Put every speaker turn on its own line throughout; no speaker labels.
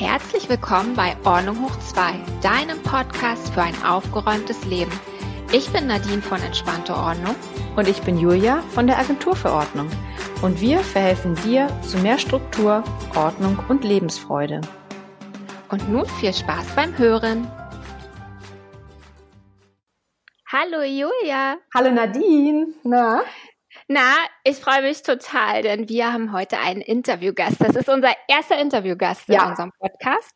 Herzlich willkommen bei Ordnung hoch 2, deinem Podcast für ein aufgeräumtes Leben. Ich bin Nadine von Entspannte Ordnung.
Und ich bin Julia von der Agentur für Ordnung. Und wir verhelfen dir zu mehr Struktur, Ordnung und Lebensfreude.
Und nun viel Spaß beim Hören. Hallo Julia.
Hallo Nadine.
Na? Na, ich freue mich total, denn wir haben heute einen Interviewgast. Das ist unser erster Interviewgast ja. in unserem Podcast.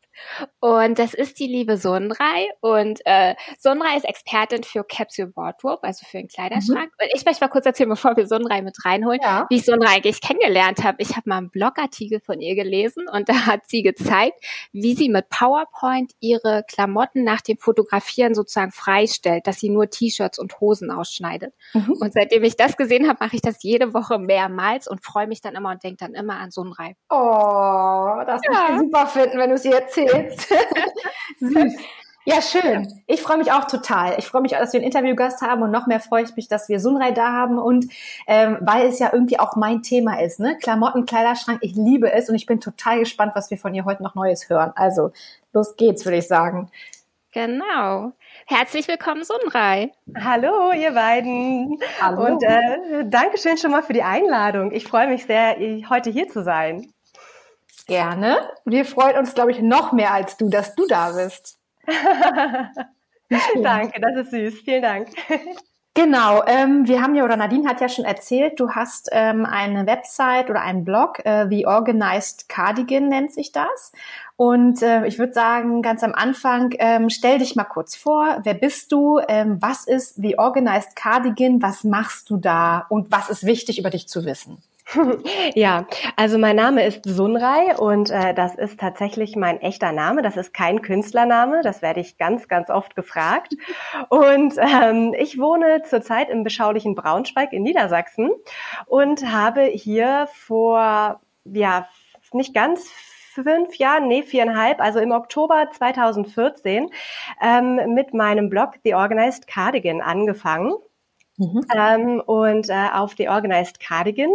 Und das ist die liebe Sonrei. Und äh, Sonrei ist Expertin für Capsule Wardrobe, also für den Kleiderschrank. Mhm. Und ich möchte mal kurz erzählen, bevor wir Sonrei mit reinholen, ja. wie ich Sonrei eigentlich kennengelernt habe. Ich habe mal einen Blogartikel von ihr gelesen und da hat sie gezeigt, wie sie mit PowerPoint ihre Klamotten nach dem Fotografieren sozusagen freistellt, dass sie nur T-Shirts und Hosen ausschneidet. Mhm. Und seitdem ich das gesehen habe, mache ich das jede Woche mehrmals und freue mich dann immer und denke dann immer an Sonrei.
Oh, das ja. ich super finden, wenn du sie erzählst erzählst. Süß. Ja, schön. Ich freue mich auch total. Ich freue mich, dass wir einen Interviewgast haben und noch mehr freue ich mich, dass wir Sunrei da haben und ähm, weil es ja irgendwie auch mein Thema ist, ne? Klamotten, Kleiderschrank, ich liebe es und ich bin total gespannt, was wir von ihr heute noch Neues hören. Also, los geht's, würde ich sagen.
Genau. Herzlich willkommen, Sunrei.
Hallo, ihr beiden. Hallo. Und äh, Dankeschön schon mal für die Einladung. Ich freue mich sehr, heute hier zu sein.
Gerne. Wir freuen uns, glaube ich, noch mehr als du, dass du da bist.
Danke, das ist süß. Vielen Dank.
Genau, ähm, wir haben ja, oder Nadine hat ja schon erzählt, du hast ähm, eine Website oder einen Blog, äh, The Organized Cardigan nennt sich das. Und äh, ich würde sagen, ganz am Anfang, ähm, stell dich mal kurz vor, wer bist du, ähm, was ist The Organized Cardigan, was machst du da und was ist wichtig über dich zu wissen?
Ja, also mein Name ist Sunrei und äh, das ist tatsächlich mein echter Name. Das ist kein Künstlername. Das werde ich ganz, ganz oft gefragt. Und ähm, ich wohne zurzeit im beschaulichen Braunschweig in Niedersachsen und habe hier vor, ja, nicht ganz fünf Jahren, nee, viereinhalb, also im Oktober 2014 ähm, mit meinem Blog The Organized Cardigan angefangen. Mhm. Ähm, und äh, auf The Organized Cardigan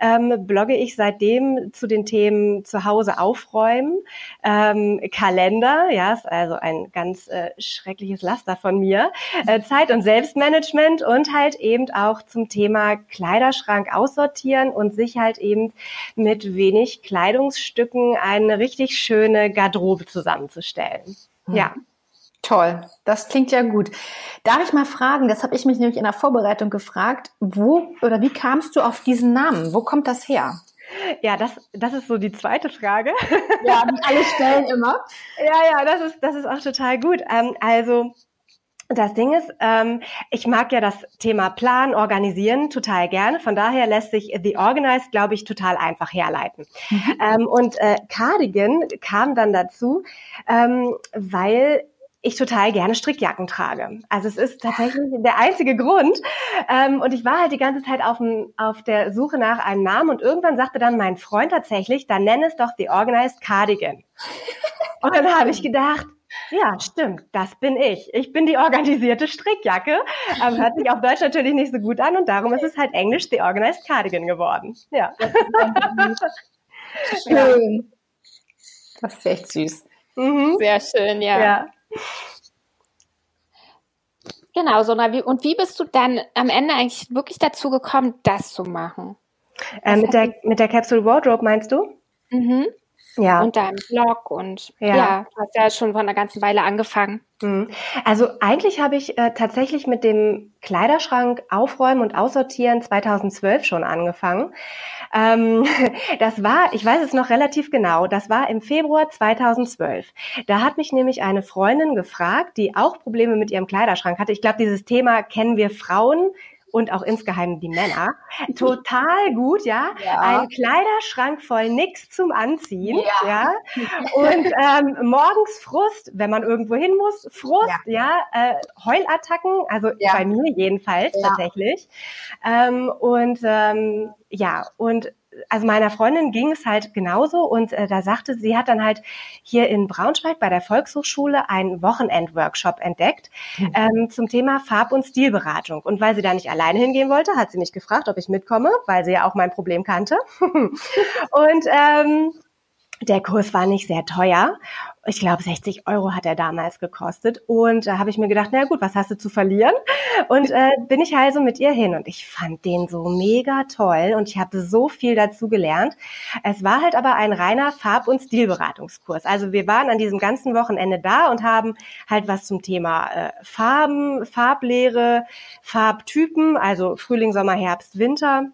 ähm, blogge ich seitdem zu den Themen zu Hause aufräumen, ähm, Kalender, ja, ist also ein ganz äh, schreckliches Laster von mir, äh, Zeit- und Selbstmanagement und halt eben auch zum Thema Kleiderschrank aussortieren und sich halt eben mit wenig Kleidungsstücken eine richtig schöne Garderobe zusammenzustellen. Mhm. Ja.
Toll, das klingt ja gut. Darf ich mal fragen, das habe ich mich nämlich in der Vorbereitung gefragt, wo oder wie kamst du auf diesen Namen? Wo kommt das her?
Ja, das, das ist so die zweite Frage.
Ja, die alle stellen immer.
Ja, ja, das ist, das ist auch total gut. Ähm, also, das Ding ist, ähm, ich mag ja das Thema Plan, Organisieren total gerne. Von daher lässt sich The Organized, glaube ich, total einfach herleiten. Mhm. Ähm, und äh, Cardigan kam dann dazu, ähm, weil ich total gerne Strickjacken trage. Also es ist tatsächlich der einzige Grund. Ähm, und ich war halt die ganze Zeit auf, dem, auf der Suche nach einem Namen und irgendwann sagte dann mein Freund tatsächlich, dann nenn es doch The Organized Cardigan. Und dann habe ich gedacht, ja, stimmt, das bin ich. Ich bin die organisierte Strickjacke. Aber hört sich auf Deutsch natürlich nicht so gut an und darum ist es halt Englisch The Organized Cardigan geworden. Ja.
Schön. Das ist echt süß.
Mhm. Sehr schön, ja. ja. Genau, so und wie bist du dann am Ende eigentlich wirklich dazu gekommen, das zu machen?
Äh, mit, der, mit der Capsule Wardrobe meinst du?
Mhm. Ja. Und deinem Blog und ja. ja, du hast ja schon vor einer ganzen Weile angefangen.
Mhm. Also eigentlich habe ich äh, tatsächlich mit dem Kleiderschrank aufräumen und aussortieren 2012 schon angefangen. Ähm, das war, ich weiß es noch relativ genau, das war im Februar 2012. Da hat mich nämlich eine Freundin gefragt, die auch Probleme mit ihrem Kleiderschrank hatte. Ich glaube, dieses Thema kennen wir Frauen und auch insgeheim die Männer. Total gut, ja. ja. Ein Kleiderschrank voll nix zum Anziehen, ja. ja. Und ähm, morgens Frust, wenn man irgendwo hin muss, Frust, ja. ja. Äh, Heulattacken, also bei mir jedenfalls tatsächlich. Ähm, und ähm, ja, und also meiner Freundin ging es halt genauso und äh, da sagte sie hat dann halt hier in Braunschweig bei der Volkshochschule einen Wochenend-Workshop entdeckt mhm. ähm, zum Thema Farb- und Stilberatung. Und weil sie da nicht alleine hingehen wollte, hat sie mich gefragt, ob ich mitkomme, weil sie ja auch mein Problem kannte. und ähm, der Kurs war nicht sehr teuer. Ich glaube, 60 Euro hat er damals gekostet. Und da habe ich mir gedacht, na gut, was hast du zu verlieren? Und äh, bin ich also mit ihr hin. Und ich fand den so mega toll und ich habe so viel dazu gelernt. Es war halt aber ein reiner Farb- und Stilberatungskurs. Also wir waren an diesem ganzen Wochenende da und haben halt was zum Thema äh, Farben, Farblehre, Farbtypen, also Frühling, Sommer, Herbst, Winter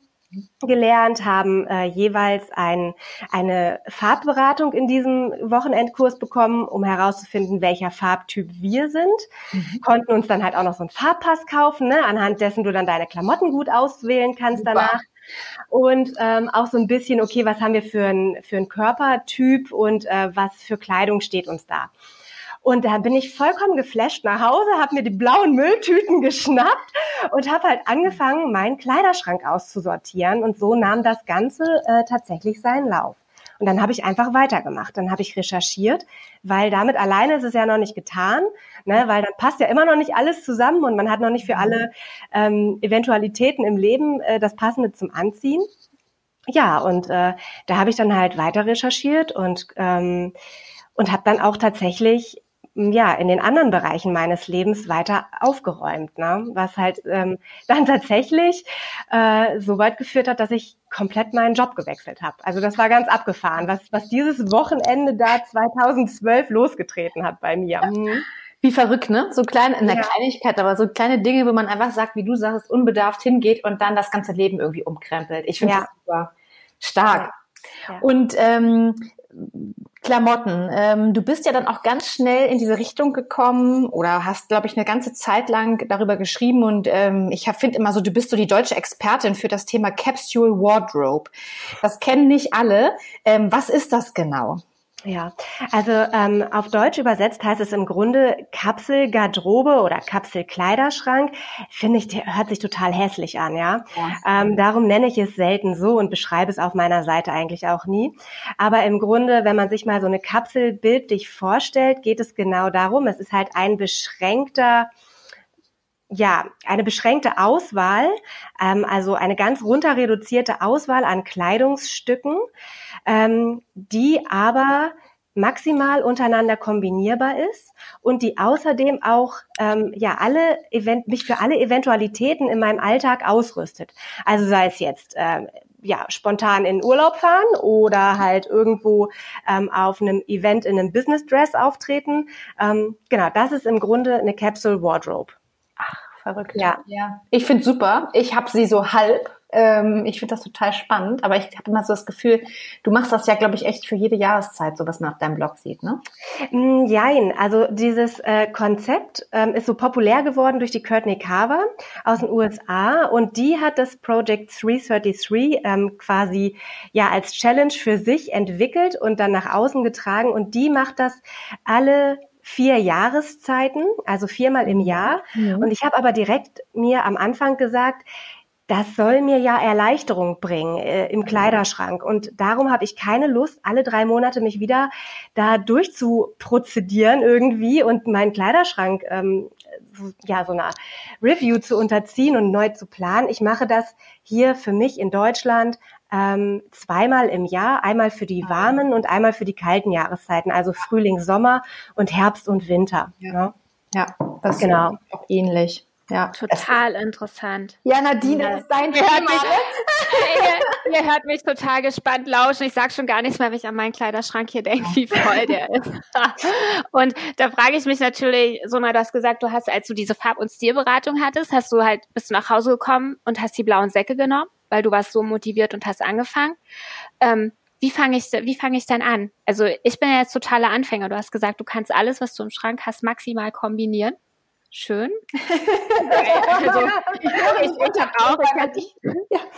gelernt, haben äh, jeweils ein, eine Farbberatung in diesem Wochenendkurs bekommen, um herauszufinden, welcher Farbtyp wir sind. Mhm. Konnten uns dann halt auch noch so einen Farbpass kaufen, ne, anhand dessen du dann deine Klamotten gut auswählen kannst Super. danach. Und ähm, auch so ein bisschen, okay, was haben wir für ein, für ein Körpertyp und äh, was für Kleidung steht uns da. Und da bin ich vollkommen geflasht nach Hause, habe mir die blauen Mülltüten geschnappt und habe halt angefangen, meinen Kleiderschrank auszusortieren. Und so nahm das Ganze äh, tatsächlich seinen Lauf. Und dann habe ich einfach weitergemacht. Dann habe ich recherchiert, weil damit alleine ist es ja noch nicht getan, ne? weil dann passt ja immer noch nicht alles zusammen und man hat noch nicht für alle ähm, Eventualitäten im Leben äh, das Passende zum Anziehen. Ja, und äh, da habe ich dann halt weiter recherchiert und ähm, und habe dann auch tatsächlich ja in den anderen Bereichen meines Lebens weiter aufgeräumt, ne? was halt ähm, dann tatsächlich äh, so weit geführt hat, dass ich komplett meinen Job gewechselt habe. Also das war ganz abgefahren, was was dieses Wochenende da 2012 losgetreten hat bei mir. Mhm.
Wie verrückt, ne? So kleine, in der ja. Kleinigkeit, aber so kleine Dinge, wo man einfach sagt, wie du sagst, unbedarft hingeht und dann das ganze Leben irgendwie umkrempelt. Ich finde ja. das super stark. Ja. Und ähm, Klamotten. Ähm, du bist ja dann auch ganz schnell in diese Richtung gekommen oder hast, glaube ich, eine ganze Zeit lang darüber geschrieben und ähm, ich finde immer so, du bist so die deutsche Expertin für das Thema Capsule Wardrobe. Das kennen nicht alle. Ähm, was ist das genau?
Ja, also ähm, auf Deutsch übersetzt heißt es im Grunde Kapselgarderobe oder Kapselkleiderschrank. Finde ich, hört sich total hässlich an, ja. ja. Ähm, darum nenne ich es selten so und beschreibe es auf meiner Seite eigentlich auch nie. Aber im Grunde, wenn man sich mal so eine Kapsel bildlich vorstellt, geht es genau darum. Es ist halt ein beschränkter ja, eine beschränkte Auswahl, ähm, also eine ganz runter reduzierte Auswahl an Kleidungsstücken, ähm, die aber maximal untereinander kombinierbar ist und die außerdem auch ähm, ja alle Event mich für alle Eventualitäten in meinem Alltag ausrüstet. Also sei es jetzt ähm, ja spontan in Urlaub fahren oder halt irgendwo ähm, auf einem Event in einem Business Dress auftreten. Ähm, genau, das ist im Grunde eine Capsule Wardrobe.
Verrückt. Ja, ja. Ich finde super. Ich habe sie so halb ähm, ich finde das total spannend, aber ich habe immer so das Gefühl, du machst das ja, glaube ich, echt für jede Jahreszeit, so was man auf deinem Blog sieht, ne?
Mm, jein, also dieses äh, Konzept ähm, ist so populär geworden durch die Courtney Carver aus den USA und die hat das Project 333 ähm, quasi ja als Challenge für sich entwickelt und dann nach außen getragen und die macht das alle vier Jahreszeiten, also viermal im Jahr. Mhm. Und ich habe aber direkt mir am Anfang gesagt, das soll mir ja Erleichterung bringen äh, im Kleiderschrank. Und darum habe ich keine Lust, alle drei Monate mich wieder da durchzuprozedieren irgendwie und meinen Kleiderschrank ähm, ja so eine Review zu unterziehen und neu zu planen. Ich mache das hier für mich in Deutschland ähm, zweimal im Jahr, einmal für die warmen und einmal für die kalten Jahreszeiten, also Frühling, Sommer und Herbst und Winter.
Ja, ne? ja das genau. ist auch ähnlich. Ja,
total interessant.
Ja, Nadine, ja. das ist dein Thema.
ihr, ihr, hört mich total gespannt lauschen. Ich sage schon gar nichts mehr, wenn ich an meinen Kleiderschrank hier denke, wie voll der ist. und da frage ich mich natürlich, Sona, du hast gesagt, du hast, als du diese Farb- und Stilberatung hattest, hast du halt, bist du nach Hause gekommen und hast die blauen Säcke genommen, weil du warst so motiviert und hast angefangen. Ähm, wie fange ich, wie fange ich denn an? Also ich bin ja jetzt totaler Anfänger. Du hast gesagt, du kannst alles, was du im Schrank hast, maximal kombinieren schön. also, ich, ich, habe auch, ich,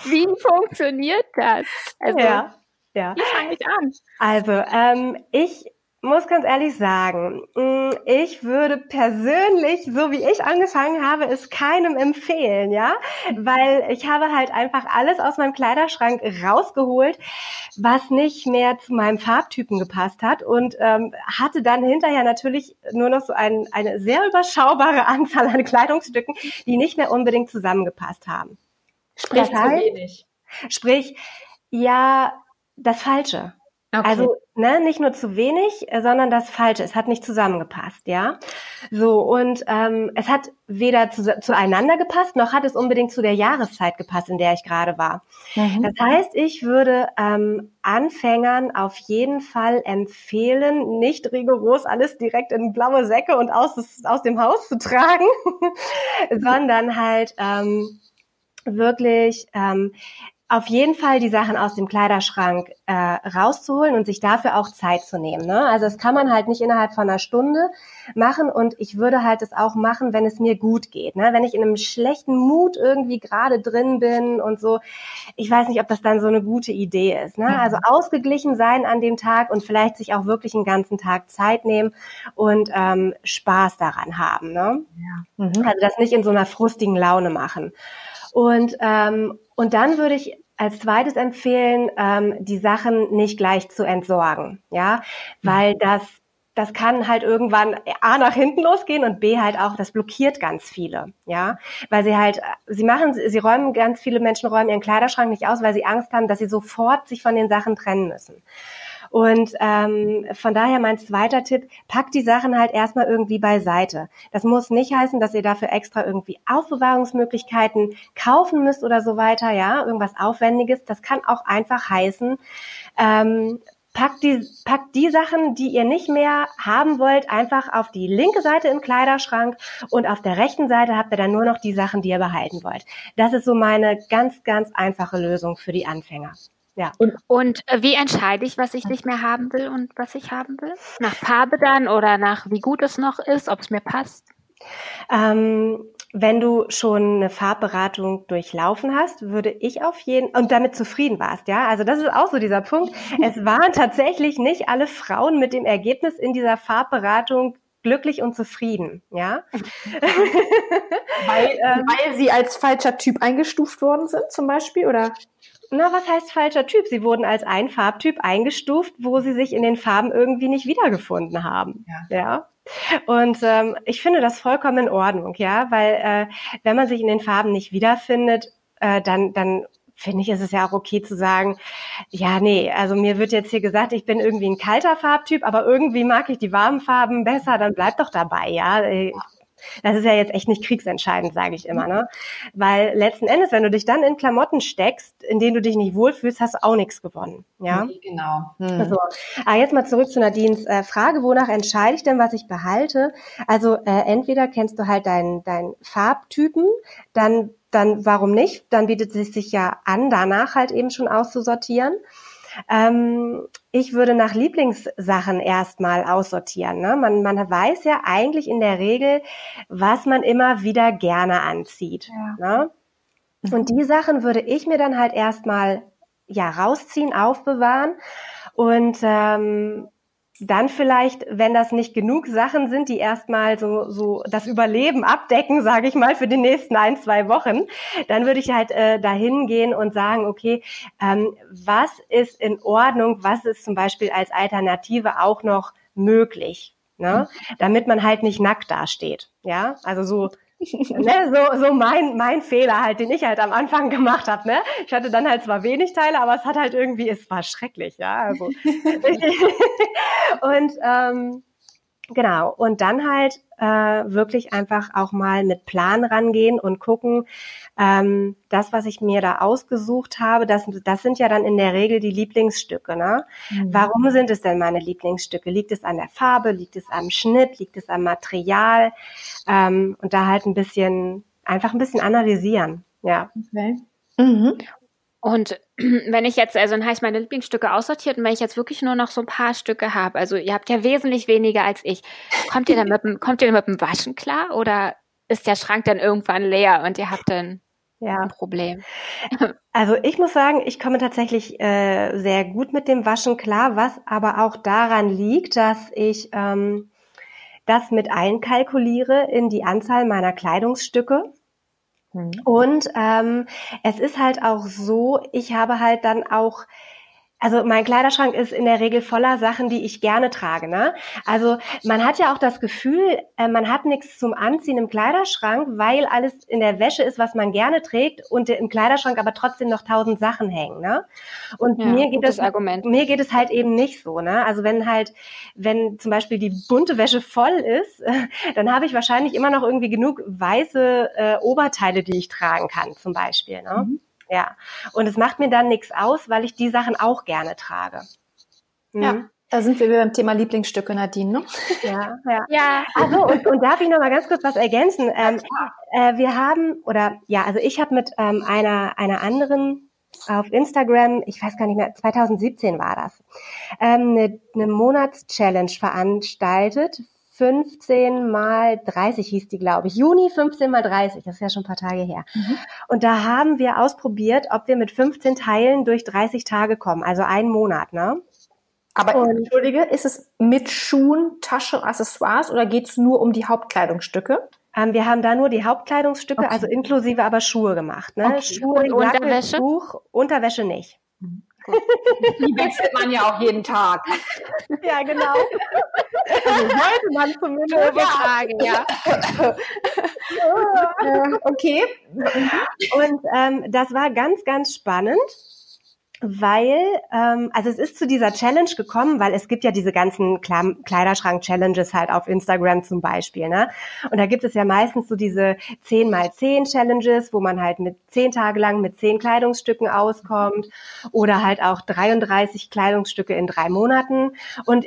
wie funktioniert das?
Also, ja,
ja. wie fange ich an?
Also, ähm, ich muss ganz ehrlich sagen, mm, ich würde persönlich, so wie ich angefangen habe, es keinem empfehlen, ja, weil ich habe halt einfach alles aus meinem Kleiderschrank rausgeholt, was nicht mehr zu meinem Farbtypen gepasst hat und ähm, hatte dann hinterher natürlich nur noch so ein, eine sehr überschaubare Anzahl an Kleidungsstücken, die nicht mehr unbedingt zusammengepasst haben.
Sprich, das heißt, zu wenig.
Sprich, ja, das Falsche. Okay. Also ne, nicht nur zu wenig, äh, sondern das Falsche. Es hat nicht zusammengepasst, ja. So und ähm, es hat weder zu, zueinander gepasst, noch hat es unbedingt zu der Jahreszeit gepasst, in der ich gerade war. Mhm. Das heißt, ich würde ähm, Anfängern auf jeden Fall empfehlen, nicht rigoros alles direkt in blaue Säcke und aus, aus dem Haus zu tragen, sondern halt ähm, wirklich ähm, auf jeden Fall die Sachen aus dem Kleiderschrank äh, rauszuholen und sich dafür auch Zeit zu nehmen. Ne? Also das kann man halt nicht innerhalb von einer Stunde machen und ich würde halt es auch machen, wenn es mir gut geht. Ne? Wenn ich in einem schlechten Mut irgendwie gerade drin bin und so, ich weiß nicht, ob das dann so eine gute Idee ist. Ne? Also ausgeglichen sein an dem Tag und vielleicht sich auch wirklich einen ganzen Tag Zeit nehmen und ähm, Spaß daran haben. Ne? Ja. Mhm. Also das nicht in so einer frustigen Laune machen. Und, ähm, und dann würde ich als zweites empfehlen, ähm, die Sachen nicht gleich zu entsorgen, ja, weil mhm. das das kann halt irgendwann A nach hinten losgehen und B halt auch, das blockiert ganz viele, ja, weil sie halt, sie machen, sie räumen, ganz viele Menschen räumen ihren Kleiderschrank nicht aus, weil sie Angst haben, dass sie sofort sich von den Sachen trennen müssen. Und ähm, von daher mein zweiter Tipp, packt die Sachen halt erstmal irgendwie beiseite. Das muss nicht heißen, dass ihr dafür extra irgendwie Aufbewahrungsmöglichkeiten kaufen müsst oder so weiter, ja, irgendwas Aufwendiges. Das kann auch einfach heißen, ähm, packt die, packt die Sachen, die ihr nicht mehr haben wollt, einfach auf die linke Seite im Kleiderschrank und auf der rechten Seite habt ihr dann nur noch die Sachen, die ihr behalten wollt. Das ist so meine ganz, ganz einfache Lösung für die Anfänger.
Ja. Und, und äh, wie entscheide ich, was ich nicht mehr haben will und was ich haben will? Nach Farbe dann oder nach wie gut es noch ist, ob es mir passt?
Ähm, wenn du schon eine Farbberatung durchlaufen hast, würde ich auf jeden und damit zufrieden warst, ja. Also das ist auch so dieser Punkt. Es waren tatsächlich nicht alle Frauen mit dem Ergebnis in dieser Farbberatung glücklich und zufrieden, ja.
weil, ähm, weil sie als falscher Typ eingestuft worden sind, zum Beispiel, oder?
na, was heißt falscher Typ? Sie wurden als ein Farbtyp eingestuft, wo sie sich in den Farben irgendwie nicht wiedergefunden haben. Ja. ja? Und ähm, ich finde das vollkommen in Ordnung, ja, weil äh, wenn man sich in den Farben nicht wiederfindet, äh, dann, dann finde ich, ist es ja auch okay zu sagen, ja, nee, also mir wird jetzt hier gesagt, ich bin irgendwie ein kalter Farbtyp, aber irgendwie mag ich die warmen Farben besser, dann bleib doch dabei, ja. Ich das ist ja jetzt echt nicht kriegsentscheidend, sage ich immer, ne? Weil letzten Endes, wenn du dich dann in Klamotten steckst, in denen du dich nicht wohlfühlst, hast du auch nichts gewonnen. Ja,
nee, genau.
Hm. Also, aber jetzt mal zurück zu Nadines äh, Frage, wonach entscheide ich denn, was ich behalte? Also äh, entweder kennst du halt deinen dein Farbtypen, dann dann warum nicht? Dann bietet es sich ja an, danach halt eben schon auszusortieren. Ähm, ich würde nach Lieblingssachen erstmal aussortieren. Ne? Man, man weiß ja eigentlich in der Regel, was man immer wieder gerne anzieht. Ja. Ne? Und die Sachen würde ich mir dann halt erstmal ja rausziehen, aufbewahren und ähm, dann vielleicht, wenn das nicht genug Sachen sind, die erstmal so, so das Überleben abdecken, sage ich mal, für die nächsten ein, zwei Wochen, dann würde ich halt äh, dahin gehen und sagen, okay, ähm, was ist in Ordnung, was ist zum Beispiel als Alternative auch noch möglich, ne? damit man halt nicht nackt dasteht. Ja, also so ne, so, so mein, mein Fehler halt, den ich halt am Anfang gemacht habe. Ne? Ich hatte dann halt zwar wenig Teile, aber es hat halt irgendwie, es war schrecklich, ja. Also. und ähm, Genau, und dann halt äh, wirklich einfach auch mal mit Plan rangehen und gucken, ähm, das, was ich mir da ausgesucht habe, das, das sind ja dann in der Regel die Lieblingsstücke. Ne? Mhm. Warum sind es denn meine Lieblingsstücke? Liegt es an der Farbe, liegt es am Schnitt, liegt es am Material? Ähm, und da halt ein bisschen, einfach ein bisschen analysieren. Ja. Okay.
Mhm. Und wenn ich jetzt, also dann heißt meine Lieblingsstücke aussortiert und wenn ich jetzt wirklich nur noch so ein paar Stücke habe, also ihr habt ja wesentlich weniger als ich, kommt ihr dann mit dem, kommt ihr mit dem Waschen klar oder ist der Schrank dann irgendwann leer und ihr habt dann ja. ein Problem?
Also ich muss sagen, ich komme tatsächlich äh, sehr gut mit dem Waschen klar, was aber auch daran liegt, dass ich ähm, das mit einkalkuliere in die Anzahl meiner Kleidungsstücke. Mhm. Und ähm, es ist halt auch so, ich habe halt dann auch also mein Kleiderschrank ist in der Regel voller Sachen, die ich gerne trage. Ne? Also man hat ja auch das Gefühl, äh, man hat nichts zum Anziehen im Kleiderschrank, weil alles in der Wäsche ist, was man gerne trägt und im Kleiderschrank aber trotzdem noch tausend Sachen hängen. Ne? Und ja, mir geht es
Argument.
mir geht es halt eben nicht so. Ne? Also wenn halt, wenn zum Beispiel die bunte Wäsche voll ist, dann habe ich wahrscheinlich immer noch irgendwie genug weiße äh, Oberteile, die ich tragen kann, zum Beispiel. Ne? Mhm. Ja. Und es macht mir dann nichts aus, weil ich die Sachen auch gerne trage.
Mhm. Ja. Da sind wir wieder beim Thema Lieblingsstücke, Nadine, ne?
Ja, ja. ja. Also, und, und darf ich noch mal ganz kurz was ergänzen? Ähm, äh, wir haben, oder ja, also ich habe mit ähm, einer, einer anderen auf Instagram, ich weiß gar nicht mehr, 2017 war das, ähm, eine, eine Monatschallenge veranstaltet 15 mal 30 hieß die, glaube ich. Juni 15 mal 30, das ist ja schon ein paar Tage her. Mhm. Und da haben wir ausprobiert, ob wir mit 15 Teilen durch 30 Tage kommen, also einen Monat, ne?
Aber und, entschuldige, ist es mit Schuhen, Tasche, Accessoires oder geht es nur um die Hauptkleidungsstücke?
Ähm, wir haben da nur die Hauptkleidungsstücke, okay. also inklusive aber Schuhe gemacht. Ne? Okay. Schuhe, und Jacke, Unterwäsche? Buch, Unterwäsche nicht.
Die wechselt man ja auch jeden Tag.
Ja, genau. Also sollte man zumindest ja.
fragen, ja. okay.
Und ähm, das war ganz, ganz spannend weil, ähm, also es ist zu dieser Challenge gekommen, weil es gibt ja diese ganzen Kleiderschrank-Challenges halt auf Instagram zum Beispiel, ne? Und da gibt es ja meistens so diese 10 mal 10 Challenges, wo man halt mit 10 Tage lang mit 10 Kleidungsstücken auskommt oder halt auch 33 Kleidungsstücke in drei Monaten. Und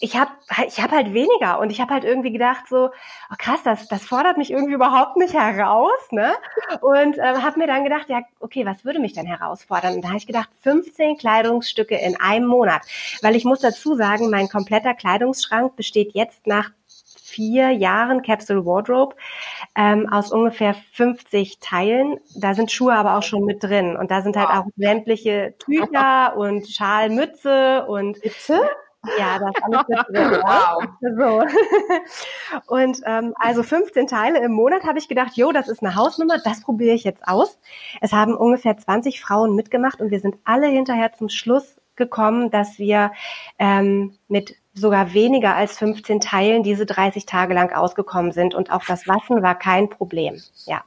ich habe ich hab halt weniger und ich habe halt irgendwie gedacht so, oh krass, das, das fordert mich irgendwie überhaupt nicht heraus, ne? Und ähm, habe mir dann gedacht, ja, okay, was würde mich denn herausfordern? Und da habe ich gedacht, 15 Kleidungsstücke in einem Monat, weil ich muss dazu sagen, mein kompletter Kleidungsschrank besteht jetzt nach vier Jahren Capsule Wardrobe ähm, aus ungefähr 50 Teilen. Da sind Schuhe aber auch schon mit drin und da sind halt auch sämtliche Tücher und Schalmütze und
Bitte?
Ja, das alles drin. wow. So. Und ähm, also 15 Teile im Monat habe ich gedacht, jo, das ist eine Hausnummer, das probiere ich jetzt aus. Es haben ungefähr 20 Frauen mitgemacht und wir sind alle hinterher zum Schluss gekommen, dass wir ähm, mit sogar weniger als 15 Teilen diese 30 Tage lang ausgekommen sind und auch das Waschen war kein Problem. Ja.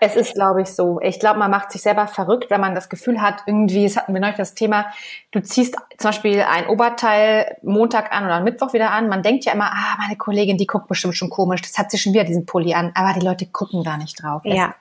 Es ist, glaube ich, so. Ich glaube, man macht sich selber verrückt, wenn man das Gefühl hat, irgendwie, es hatten wir neulich das Thema, du ziehst zum Beispiel ein Oberteil Montag an oder Mittwoch wieder an. Man denkt ja immer, ah, meine Kollegin, die guckt bestimmt schon komisch, das hat sie schon wieder diesen Pulli an. Aber die Leute gucken da nicht drauf.
Ja.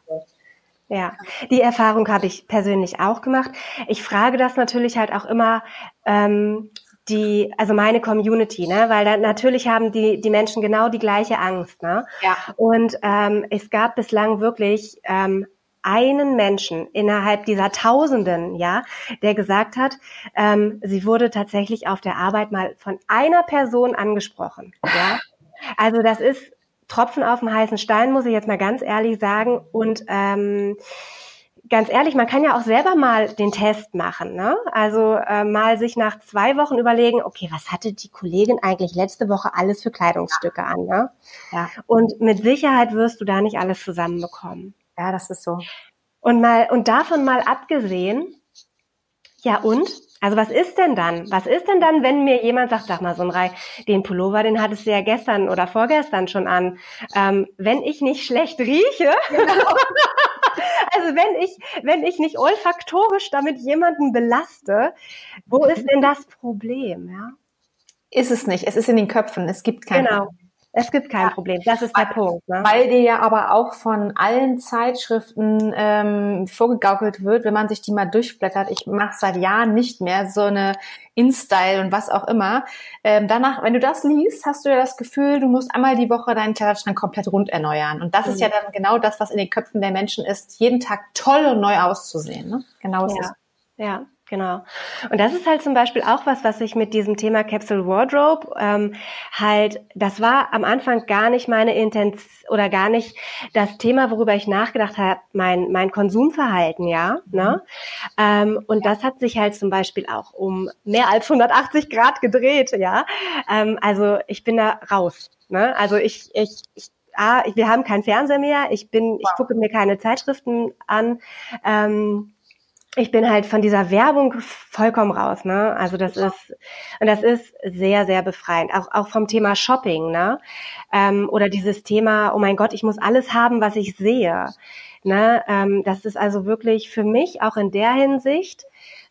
Ja, die Erfahrung habe ich persönlich auch gemacht. Ich frage das natürlich halt auch immer, ähm, die, also meine Community, ne, weil da natürlich haben die die Menschen genau die gleiche Angst, ne?
Ja.
Und ähm, es gab bislang wirklich ähm, einen Menschen innerhalb dieser Tausenden, ja, der gesagt hat, ähm, sie wurde tatsächlich auf der Arbeit mal von einer Person angesprochen, ja. Also das ist Tropfen auf dem heißen Stein, muss ich jetzt mal ganz ehrlich sagen. Und ähm, ganz ehrlich, man kann ja auch selber mal den Test machen. Ne? Also äh, mal sich nach zwei Wochen überlegen, okay, was hatte die Kollegin eigentlich letzte Woche alles für Kleidungsstücke an? Ne? Ja. Und mit Sicherheit wirst du da nicht alles zusammenbekommen.
Ja, das ist so.
Und mal und davon mal abgesehen, ja und? Also was ist denn dann? Was ist denn dann, wenn mir jemand sagt, sag mal, so ein Rei, den Pullover, den hattest du ja gestern oder vorgestern schon an. Ähm, wenn ich nicht schlecht rieche, genau. wenn ich, wenn ich nicht olfaktorisch damit jemanden belaste, wo ist denn das Problem, ja?
Ist es nicht. Es ist in den Köpfen. Es gibt kein
genau. Es gibt kein Problem, das ist der Punkt.
Ne? Weil dir ja aber auch von allen Zeitschriften ähm, vorgegaukelt wird, wenn man sich die mal durchblättert. Ich mache seit Jahren nicht mehr so eine InStyle und was auch immer. Ähm, danach, wenn du das liest, hast du ja das Gefühl, du musst einmal die Woche deinen Kleiderschrank komplett rund erneuern. Und das mhm. ist ja dann genau das, was in den Köpfen der Menschen ist, jeden Tag toll und neu auszusehen. Ne?
Genau so. Ja. ja. Genau. Und das ist halt zum Beispiel auch was, was ich mit diesem Thema Capsule Wardrobe ähm, halt, das war am Anfang gar nicht meine Intention oder gar nicht das Thema, worüber ich nachgedacht habe, mein, mein Konsumverhalten, ja. Ne? Ähm, und das hat sich halt zum Beispiel auch um mehr als 180 Grad gedreht, ja. Ähm, also ich bin da raus. Ne? Also ich, ich, ich ah, wir haben keinen Fernseher mehr, ich bin, ich gucke mir keine Zeitschriften an. Ähm, ich bin halt von dieser Werbung vollkommen raus, ne? Also das ist und das ist sehr, sehr befreiend. Auch auch vom Thema Shopping, ne? Ähm, oder dieses Thema, oh mein Gott, ich muss alles haben, was ich sehe. Ne? Ähm, das ist also wirklich für mich auch in der Hinsicht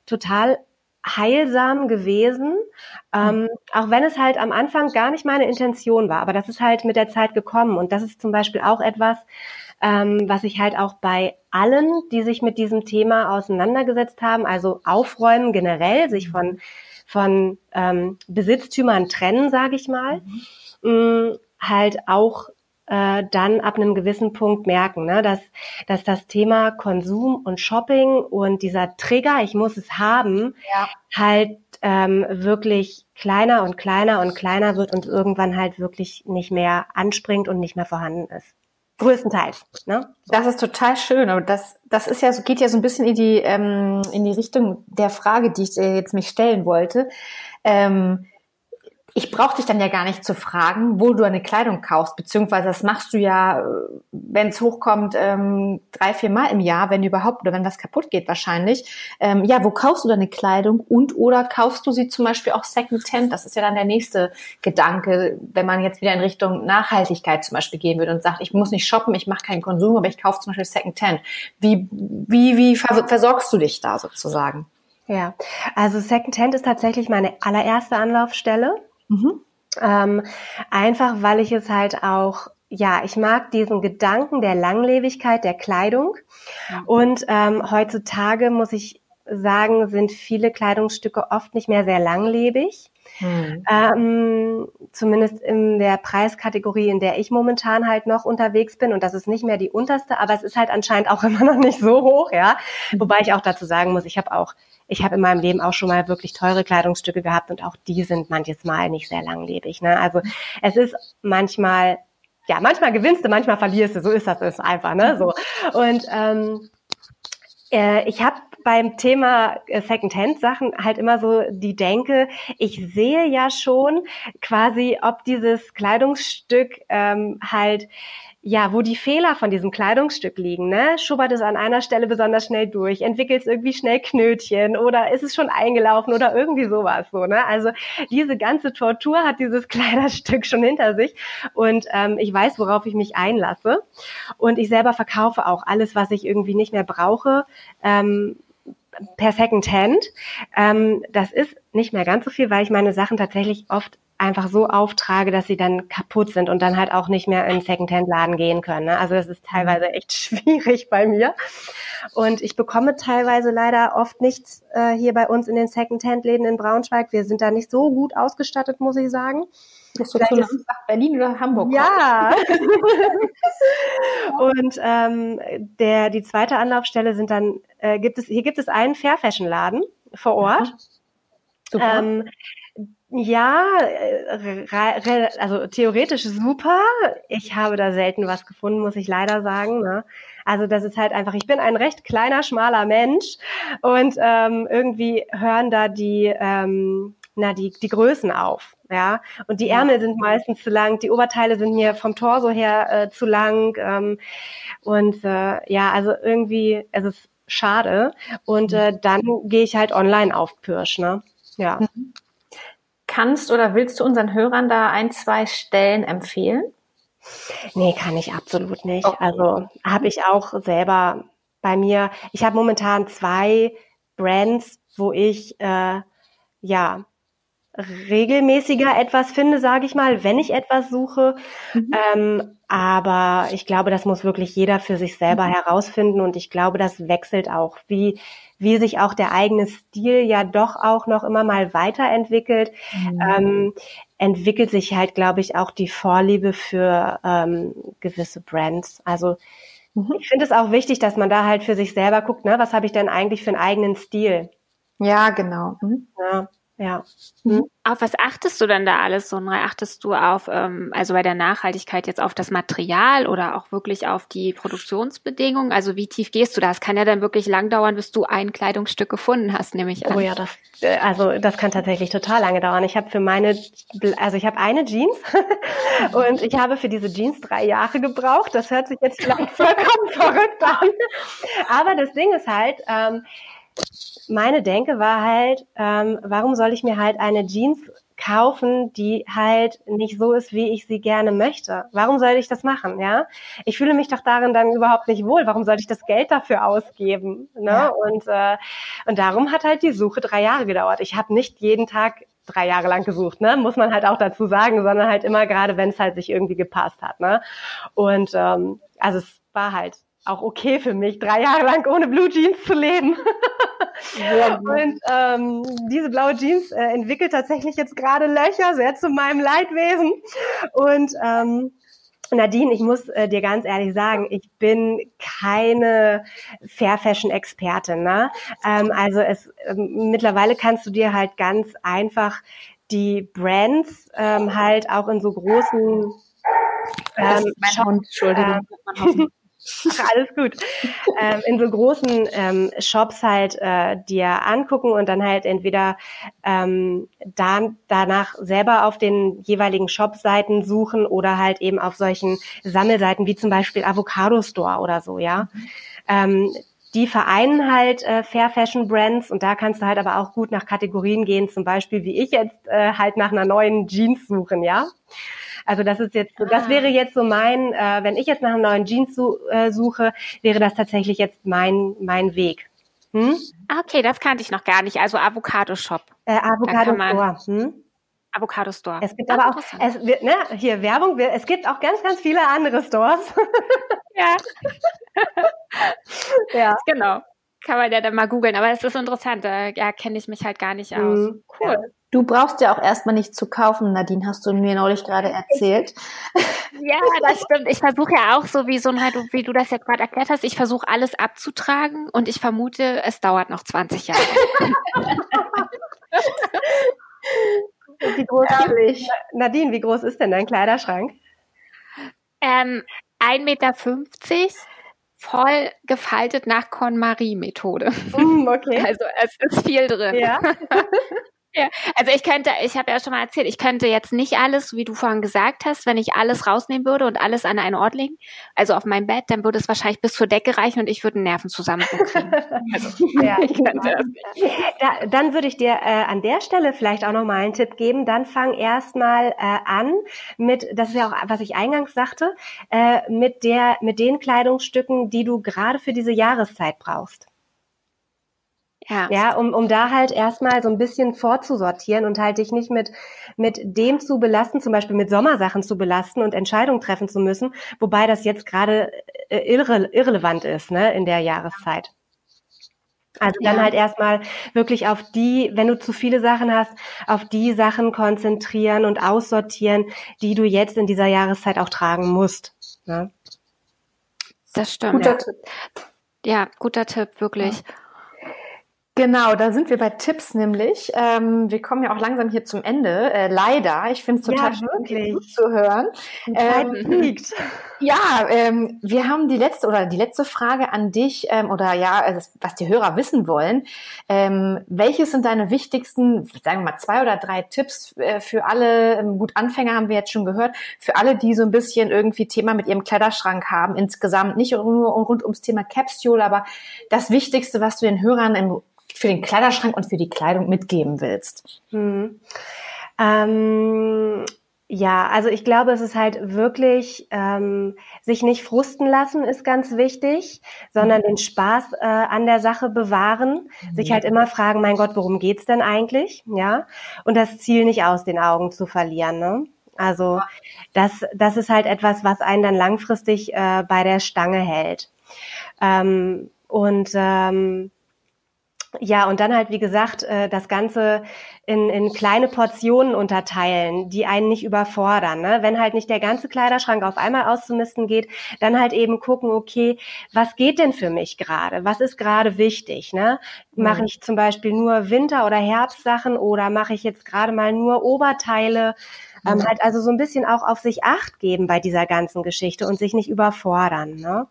total heilsam gewesen, ähm, auch wenn es halt am Anfang gar nicht meine Intention war. Aber das ist halt mit der Zeit gekommen und das ist zum Beispiel auch etwas, ähm, was ich halt auch bei allen, die sich mit diesem Thema auseinandergesetzt haben, also aufräumen generell, sich von von ähm, Besitztümern trennen, sage ich mal, mhm. mh, halt auch äh, dann ab einem gewissen Punkt merken, ne, dass, dass das Thema Konsum und Shopping und dieser Trigger, ich muss es haben, ja. halt ähm, wirklich kleiner und kleiner und kleiner wird und irgendwann halt wirklich nicht mehr anspringt und nicht mehr vorhanden ist. Größtenteils. Ne?
Das ist total schön. Und das, das ist ja, geht ja so ein bisschen in die, ähm, in die Richtung der Frage, die ich äh, jetzt mich stellen wollte. Ähm, ich brauche dich dann ja gar nicht zu fragen, wo du eine Kleidung kaufst, beziehungsweise das machst du ja, äh, wenn es hochkommt, ähm, drei, vier Mal im Jahr, wenn überhaupt, oder wenn was kaputt geht wahrscheinlich. Ähm, ja, wo kaufst du deine Kleidung und oder kaufst du sie zum Beispiel auch Secondhand? Das ist ja dann der nächste Gedanke, wenn man jetzt wieder in Richtung Nachhaltigkeit zum Beispiel gehen würde und sagt, ich muss nicht shoppen, ich mache keinen Konsum, aber ich kaufe zum Beispiel Secondhand. Wie, wie, wie versorgst du dich da sozusagen?
Ja, also Secondhand ist tatsächlich meine allererste Anlaufstelle. Mhm. Ähm, einfach weil ich es halt auch ja, ich mag diesen Gedanken der Langlebigkeit der Kleidung. Mhm. Und ähm, heutzutage muss ich sagen, sind viele Kleidungsstücke oft nicht mehr sehr langlebig. Hm. Ähm, zumindest in der Preiskategorie, in der ich momentan halt noch unterwegs bin. Und das ist nicht mehr die unterste, aber es ist halt anscheinend auch immer noch nicht so hoch, ja. Mhm. Wobei ich auch dazu sagen muss, ich habe auch ich habe in meinem Leben auch schon mal wirklich teure Kleidungsstücke gehabt und auch die sind manches Mal nicht sehr langlebig. Ne? Also es ist manchmal, ja, manchmal gewinnst du, manchmal verlierst du, so ist das ist einfach, ne? So. Und ähm, äh, ich habe beim Thema äh, Secondhand-Sachen halt immer so die Denke, ich sehe ja schon quasi, ob dieses Kleidungsstück ähm, halt ja, wo die Fehler von diesem Kleidungsstück liegen, ne? Schubbert es an einer Stelle besonders schnell durch, entwickelt es irgendwie schnell Knötchen oder ist es schon eingelaufen oder irgendwie sowas so, ne? Also diese ganze Tortur hat dieses Kleiderstück schon hinter sich und ähm, ich weiß, worauf ich mich einlasse und ich selber verkaufe auch alles, was ich irgendwie nicht mehr brauche. Ähm, per Second Hand. Ähm, das ist nicht mehr ganz so viel, weil ich meine Sachen tatsächlich oft einfach so auftrage, dass sie dann kaputt sind und dann halt auch nicht mehr in Secondhand-Laden gehen können. Ne? Also das ist teilweise echt schwierig bei mir. Und ich bekomme teilweise leider oft nichts äh, hier bei uns in den Secondhand-Läden in Braunschweig. Wir sind da nicht so gut ausgestattet, muss ich sagen.
Du zu ist, Berlin oder Hamburg?
Ja. und ähm, der, die zweite Anlaufstelle sind dann, äh, gibt es, hier gibt es einen Fair Fashion Laden vor Ort. Ja. Super. Ähm, ja, äh, also theoretisch super. Ich habe da selten was gefunden, muss ich leider sagen. Ne? Also das ist halt einfach, ich bin ein recht kleiner, schmaler Mensch und ähm, irgendwie hören da die, ähm, na, die, die Größen auf. Ja, und die Ärmel sind meistens zu lang, die Oberteile sind mir vom Torso her äh, zu lang. Ähm, und äh, ja, also irgendwie, es ist schade. Und äh, dann gehe ich halt online auf Pirsch, ne? Ja. Mhm.
Kannst oder willst du unseren Hörern da ein, zwei Stellen empfehlen?
Nee, kann ich absolut nicht. Okay. Also habe ich auch selber bei mir. Ich habe momentan zwei Brands, wo ich äh, ja regelmäßiger etwas finde, sage ich mal, wenn ich etwas suche. Mhm. Ähm, aber ich glaube, das muss wirklich jeder für sich selber mhm. herausfinden und ich glaube, das wechselt auch, wie wie sich auch der eigene Stil ja doch auch noch immer mal weiterentwickelt. Mhm. Ähm, entwickelt sich halt, glaube ich, auch die Vorliebe für ähm, gewisse Brands. Also mhm. ich finde es auch wichtig, dass man da halt für sich selber guckt, ne, was habe ich denn eigentlich für einen eigenen Stil?
Ja, genau. Mhm.
Ja. Ja.
Mhm. Auf was achtest du denn da alles, Sonra? Achtest du auf, ähm, also bei der Nachhaltigkeit jetzt auf das Material oder auch wirklich auf die Produktionsbedingungen? Also wie tief gehst du da? Es kann ja dann wirklich lang dauern, bis du ein Kleidungsstück gefunden hast, nehme ich an.
Oh ja, das, äh, also das kann tatsächlich total lange dauern. Ich habe für meine, also ich habe eine Jeans und ich habe für diese Jeans drei Jahre gebraucht. Das hört sich jetzt vielleicht vollkommen verrückt an. Aber das Ding ist halt, ähm, meine Denke war halt, ähm, warum soll ich mir halt eine Jeans kaufen, die halt nicht so ist, wie ich sie gerne möchte. Warum soll ich das machen, ja? Ich fühle mich doch darin dann überhaupt nicht wohl. Warum soll ich das Geld dafür ausgeben? Ne? Ja. Und, äh, und darum hat halt die Suche drei Jahre gedauert. Ich habe nicht jeden Tag drei Jahre lang gesucht, ne? Muss man halt auch dazu sagen, sondern halt immer gerade, wenn es halt sich irgendwie gepasst hat, ne? Und ähm, also es war halt auch okay für mich, drei Jahre lang ohne Blue Jeans zu leben. und ähm, diese blaue Jeans äh, entwickelt tatsächlich jetzt gerade Löcher, sehr zu meinem Leidwesen. Und ähm, Nadine, ich muss äh, dir ganz ehrlich sagen, ich bin keine Fair Fashion Expertin. Ne? Ähm, also es ähm, mittlerweile kannst du dir halt ganz einfach die Brands ähm, halt auch in so großen
ähm, mein Hund, Entschuldigung.
Ähm, Ach, alles gut. ähm, in so großen ähm, Shops halt äh, dir angucken und dann halt entweder ähm, da, danach selber auf den jeweiligen Shop-Seiten suchen oder halt eben auf solchen Sammelseiten wie zum Beispiel Avocado Store oder so, ja. Ähm, die vereinen halt äh, Fair Fashion Brands und da kannst du halt aber auch gut nach Kategorien gehen, zum Beispiel wie ich jetzt äh, halt nach einer neuen Jeans suchen, ja. Also das ist jetzt, so, das ah. wäre jetzt so mein, äh, wenn ich jetzt nach einem neuen Jeans su äh, suche, wäre das tatsächlich jetzt mein mein Weg.
Hm? Ah, okay, das kannte ich noch gar nicht. Also Avocado Shop.
Äh, Avocado Store. Hm?
Avocado Store.
Es gibt aber auch, es ne, hier Werbung, es gibt auch ganz, ganz viele andere Stores.
Ja. ja. Genau. Kann man ja dann mal googeln, aber es ist interessant, da ja, kenne ich mich halt gar nicht aus. Mhm.
Cool. Du brauchst ja auch erstmal nichts zu kaufen, Nadine, hast du mir neulich gerade erzählt.
Ja, das stimmt. Ich versuche ja auch so, wie so halt, wie du das jetzt gerade erklärt hast, ich versuche alles abzutragen und ich vermute, es dauert noch 20 Jahre.
wie groß Ehrlich. Nadine, wie groß ist denn dein Kleiderschrank?
Ähm, 1,50 Meter voll gefaltet nach KonMari-Methode.
Mm, okay.
Also es ist viel drin.
Ja.
Ja, also ich könnte, ich habe ja schon mal erzählt, ich könnte jetzt nicht alles, wie du vorhin gesagt hast, wenn ich alles rausnehmen würde und alles an einen Ort legen, also auf mein Bett, dann würde es wahrscheinlich bis zur Decke reichen und ich würde einen Nervenzusammenbruch kriegen. Also,
ja, ich könnte nicht. Da, dann würde ich dir äh, an der Stelle vielleicht auch noch mal einen Tipp geben. Dann fang erstmal äh, an mit, das ist ja auch, was ich eingangs sagte, äh, mit der, mit den Kleidungsstücken, die du gerade für diese Jahreszeit brauchst. Ja. ja, um, um da halt erstmal so ein bisschen vorzusortieren und halt dich nicht mit, mit dem zu belasten, zum Beispiel mit Sommersachen zu belasten und Entscheidungen treffen zu müssen, wobei das jetzt gerade äh, irre, irrelevant ist, ne, in der Jahreszeit. Also dann ja. halt erstmal wirklich auf die, wenn du zu viele Sachen hast, auf die Sachen konzentrieren und aussortieren, die du jetzt in dieser Jahreszeit auch tragen musst. Ne?
Das stimmt. Guter ja. Tipp. Ja, guter Tipp, wirklich. Ja.
Genau, da sind wir bei Tipps nämlich. Ähm, wir kommen ja auch langsam hier zum Ende. Äh, leider, ich finde es total ja, schön, zu hören. Ähm, ja, ähm, wir haben die letzte oder die letzte Frage an dich ähm, oder ja, also was die Hörer wissen wollen. Ähm, welches sind deine wichtigsten, sagen wir mal zwei oder drei Tipps äh, für alle? Ähm, gut, Anfänger haben wir jetzt schon gehört. Für alle, die so ein bisschen irgendwie Thema mit ihrem Kleiderschrank haben, insgesamt nicht nur rund ums Thema Capsule, aber das Wichtigste, was du den Hörern im für den Kleiderschrank und für die Kleidung mitgeben willst?
Hm. Ähm, ja, also ich glaube, es ist halt wirklich, ähm, sich nicht frusten lassen ist ganz wichtig, sondern den Spaß äh, an der Sache bewahren, mhm. sich halt immer fragen, mein Gott, worum geht's denn eigentlich? Ja, und das Ziel nicht aus den Augen zu verlieren. Ne? Also das, das ist halt etwas, was einen dann langfristig äh, bei der Stange hält. Ähm, und ähm, ja, und dann halt, wie gesagt, äh, das Ganze in, in kleine Portionen unterteilen, die einen nicht überfordern. Ne? Wenn halt nicht der ganze Kleiderschrank auf einmal auszumisten geht, dann halt eben gucken, okay, was geht denn für mich gerade? Was ist gerade wichtig? Ne? Mache ich zum Beispiel nur Winter- oder Herbstsachen oder mache ich jetzt gerade mal nur Oberteile? Ähm, halt also so ein bisschen auch auf sich acht geben bei dieser ganzen Geschichte und sich nicht überfordern. Ne?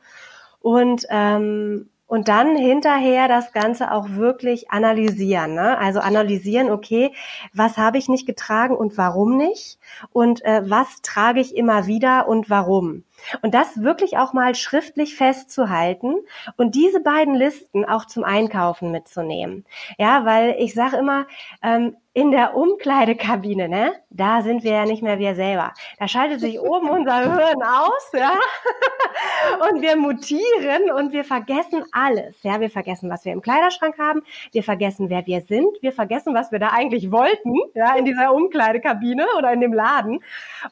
Und ähm, und dann hinterher das Ganze auch wirklich analysieren. Ne? Also analysieren, okay, was habe ich nicht getragen und warum nicht? Und äh, was trage ich immer wieder und warum? Und das wirklich auch mal schriftlich festzuhalten und diese beiden Listen auch zum Einkaufen mitzunehmen. Ja, weil ich sage immer, ähm, in der Umkleidekabine, ne, da sind wir ja nicht mehr wir selber. Da schaltet sich oben unser Hirn aus, ja, und wir mutieren und wir vergessen alles. Ja, wir vergessen, was wir im Kleiderschrank haben, wir vergessen, wer wir sind, wir vergessen, was wir da eigentlich wollten, ja, in dieser Umkleidekabine oder in dem Laden.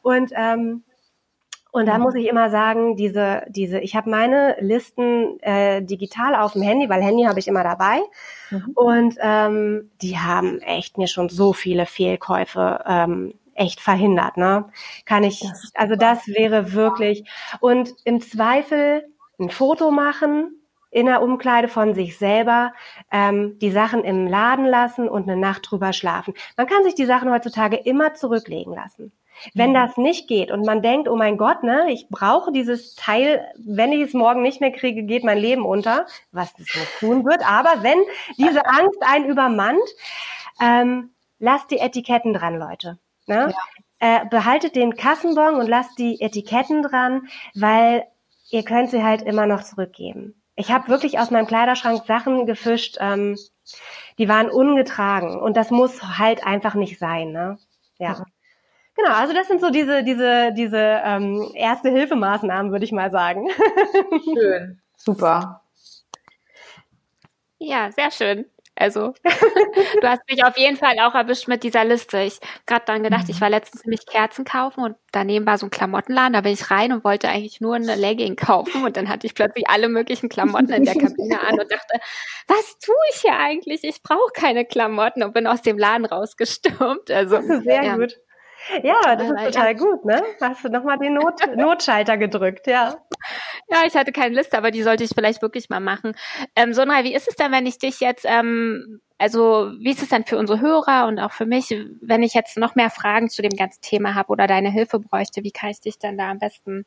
Und ähm, und da muss ich immer sagen, diese, diese, ich habe meine Listen äh, digital auf dem Handy, weil Handy habe ich immer dabei. Mhm. Und ähm, die haben echt mir schon so viele Fehlkäufe ähm, echt verhindert. Ne? Kann ich, also das wäre wirklich. Und im Zweifel ein Foto machen, in der Umkleide von sich selber, ähm, die Sachen im Laden lassen und eine Nacht drüber schlafen. Man kann sich die Sachen heutzutage immer zurücklegen lassen. Wenn das nicht geht und man denkt, oh mein Gott, ne, ich brauche dieses Teil, wenn ich es morgen nicht mehr kriege, geht mein Leben unter, was das nicht tun wird. Aber wenn diese Angst einen übermannt, ähm, lasst die Etiketten dran, Leute. Ne? Ja. Äh, behaltet den Kassenbon und lasst die Etiketten dran, weil ihr könnt sie halt immer noch zurückgeben. Ich habe wirklich aus meinem Kleiderschrank Sachen gefischt, ähm, die waren ungetragen und das muss halt einfach nicht sein. Ne? Ja. Mhm. Genau, also das sind so diese, diese, diese ähm, erste Hilfemaßnahmen, würde ich mal sagen.
Schön, super.
Ja, sehr schön. Also, du hast mich auf jeden Fall auch erwischt mit dieser Liste. Ich gerade dann gedacht, ich mhm. war letztens nämlich Kerzen kaufen und daneben war so ein Klamottenladen. Da bin ich rein und wollte eigentlich nur eine Legging kaufen und dann hatte ich plötzlich alle möglichen Klamotten in der Kabine an und dachte, was tue ich hier eigentlich? Ich brauche keine Klamotten und bin aus dem Laden rausgestürmt. Also,
sehr ja. gut. Ja, das ist total gut, ne? Hast du nochmal den Not Notschalter gedrückt, ja.
Ja, ich hatte keine Liste, aber die sollte ich vielleicht wirklich mal machen. Ähm, Sonra, wie ist es denn, wenn ich dich jetzt, ähm, also wie ist es denn für unsere Hörer und auch für mich, wenn ich jetzt noch mehr Fragen zu dem ganzen Thema habe oder deine Hilfe bräuchte, wie kann ich dich dann da am besten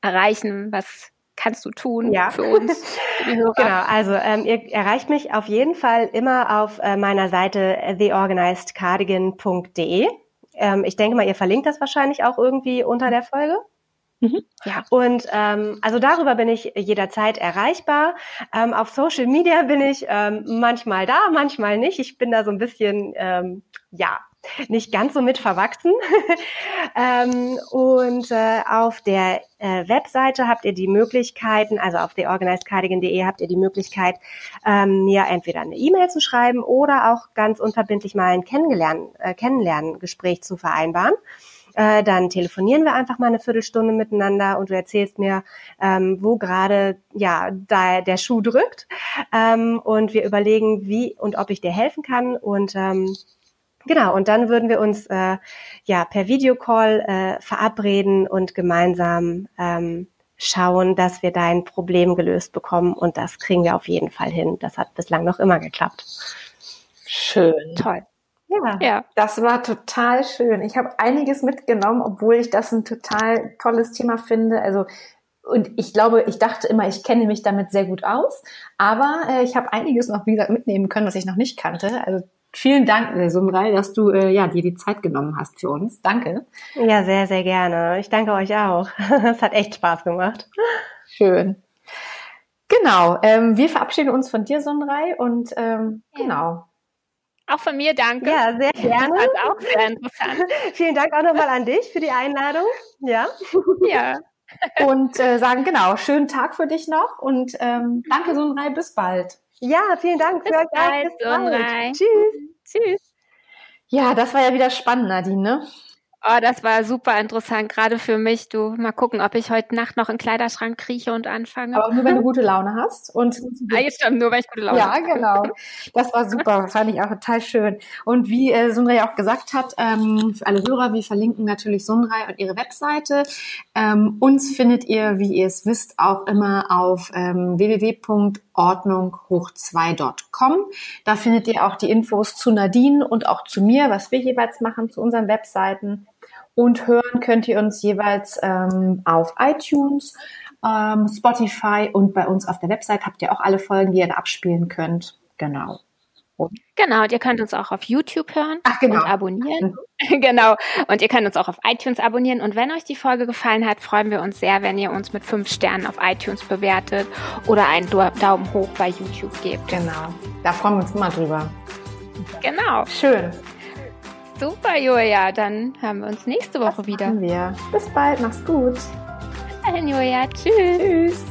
erreichen? Was kannst du tun ja. für uns? Für
genau, also ähm, ihr erreicht mich auf jeden Fall immer auf äh, meiner Seite theorganizedcardigan.de. Ähm, ich denke mal, ihr verlinkt das wahrscheinlich auch irgendwie unter der Folge. Mhm. Ja. Und ähm, also darüber bin ich jederzeit erreichbar. Ähm, auf Social Media bin ich ähm, manchmal da, manchmal nicht. Ich bin da so ein bisschen, ähm, ja, nicht ganz so mit verwachsen. ähm, und äh, auf der äh, Webseite habt ihr die Möglichkeiten, also auf theorganizedcardigan.de habt ihr die Möglichkeit, ähm, mir entweder eine E-Mail zu schreiben oder auch ganz unverbindlich mal ein Kennengelernen, äh, Kennenlerngespräch zu vereinbaren. Äh, dann telefonieren wir einfach mal eine Viertelstunde miteinander und du erzählst mir, ähm, wo gerade ja da der Schuh drückt ähm, und wir überlegen, wie und ob ich dir helfen kann und ähm, Genau, und dann würden wir uns äh, ja per Videocall äh, verabreden und gemeinsam ähm, schauen, dass wir dein Problem gelöst bekommen. Und das kriegen wir auf jeden Fall hin. Das hat bislang noch immer geklappt.
Schön. Toll. Ja, ja, das war total schön. Ich habe einiges mitgenommen, obwohl ich das ein total tolles Thema finde. Also und ich glaube, ich dachte immer, ich kenne mich damit sehr gut aus, aber äh, ich habe einiges noch, wie gesagt, mitnehmen können, was ich noch nicht kannte. Also Vielen Dank, äh, Sumrei, dass du äh, ja, dir die Zeit genommen hast für uns. Danke.
Ja, sehr, sehr gerne. Ich danke euch auch. Es hat echt Spaß gemacht.
Schön. Genau. Ähm, wir verabschieden uns von dir, Sumrei, und ähm, genau.
Auch von mir danke.
Ja, sehr gerne.
Das war auch sehr interessant.
Vielen Dank auch nochmal an dich für die Einladung. Ja.
Ja. und äh, sagen genau, schönen Tag für dich noch und ähm, danke, Sumrei, bis bald.
Ja, vielen Dank
für euch. Bis bald.
Tschüss. Tschüss. Ja, das war ja wieder spannend, Nadine, ne?
Oh, das war super interessant, gerade für mich. Du, mal gucken, ob ich heute Nacht noch in den Kleiderschrank krieche und anfange.
Aber nur, wenn du gute Laune hast. Und
ah, jetzt stimmt, nur, wenn ich gute Laune
habe. Ja, genau. Das war super, fand ich auch total schön. Und wie äh, Sundray auch gesagt hat, ähm, für alle Hörer, wir verlinken natürlich Sundray und ihre Webseite. Ähm, uns findet ihr, wie ihr es wisst, auch immer auf ähm, www.ordnunghoch2.com. Da findet ihr auch die Infos zu Nadine und auch zu mir, was wir jeweils machen, zu unseren Webseiten. Und hören könnt ihr uns jeweils ähm, auf iTunes, ähm, Spotify und bei uns auf der Website habt ihr auch alle Folgen, die ihr da abspielen könnt. Genau.
Genau, und ihr könnt uns auch auf YouTube hören
Ach, genau.
und abonnieren. Mhm. genau. Und ihr könnt uns auch auf iTunes abonnieren. Und wenn euch die Folge gefallen hat, freuen wir uns sehr, wenn ihr uns mit fünf Sternen auf iTunes bewertet oder einen Daumen hoch bei YouTube gebt.
Genau. Da freuen wir uns immer drüber.
Genau.
Schön.
Super, Julia. Dann hören wir uns nächste Woche
das
wieder.
Bis bald. Mach's gut. Bis
dahin, Julia. Tschüss. Tschüss.